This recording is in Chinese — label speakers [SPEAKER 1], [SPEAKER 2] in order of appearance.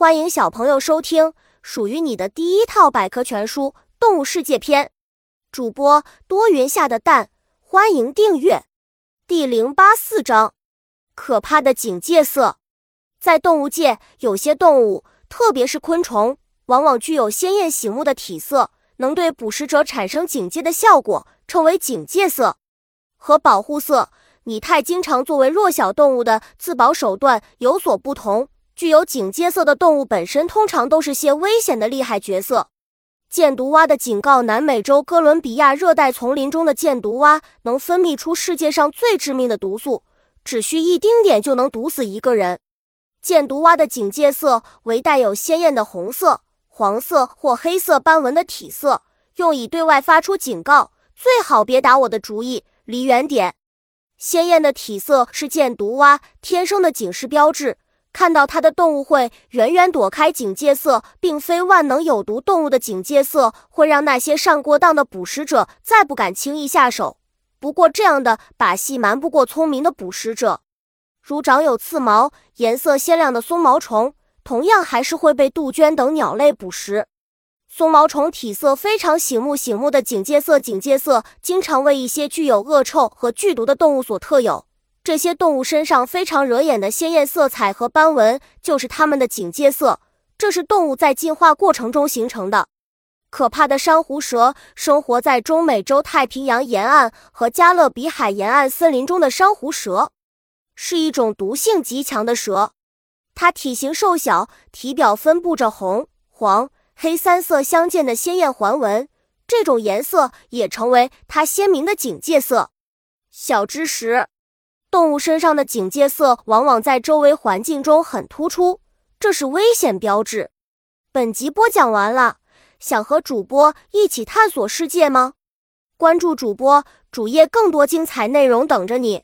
[SPEAKER 1] 欢迎小朋友收听属于你的第一套百科全书《动物世界篇》。主播多云下的蛋，欢迎订阅。第零八四章：可怕的警戒色。在动物界，有些动物，特别是昆虫，往往具有鲜艳醒目的体色，能对捕食者产生警戒的效果，称为警戒色和保护色。拟态经常作为弱小动物的自保手段有所不同。具有警戒色的动物本身通常都是些危险的厉害角色。箭毒蛙的警告：南美洲哥伦比亚热带丛林中的箭毒蛙能分泌出世界上最致命的毒素，只需一丁点就能毒死一个人。箭毒蛙的警戒色为带有鲜艳的红色、黄色或黑色斑纹的体色，用以对外发出警告：最好别打我的主意，离远点。鲜艳的体色是箭毒蛙天生的警示标志。看到它的动物会远远躲开警戒色，并非万能有毒动物的警戒色会让那些上过当的捕食者再不敢轻易下手。不过，这样的把戏瞒不过聪明的捕食者，如长有刺毛、颜色鲜亮的松毛虫，同样还是会被杜鹃等鸟类捕食。松毛虫体色非常醒目，醒目的警戒色，警戒色经常为一些具有恶臭和剧毒的动物所特有。这些动物身上非常惹眼的鲜艳色彩和斑纹，就是它们的警戒色。这是动物在进化过程中形成的。可怕的珊瑚蛇生活在中美洲太平洋沿岸和加勒比海沿岸森林中的珊瑚蛇，是一种毒性极强的蛇。它体型瘦小，体表分布着红、黄、黑三色相间的鲜艳环纹，这种颜色也成为它鲜明的警戒色。小知识。动物身上的警戒色往往在周围环境中很突出，这是危险标志。本集播讲完了，想和主播一起探索世界吗？关注主播主页，更多精彩内容等着你。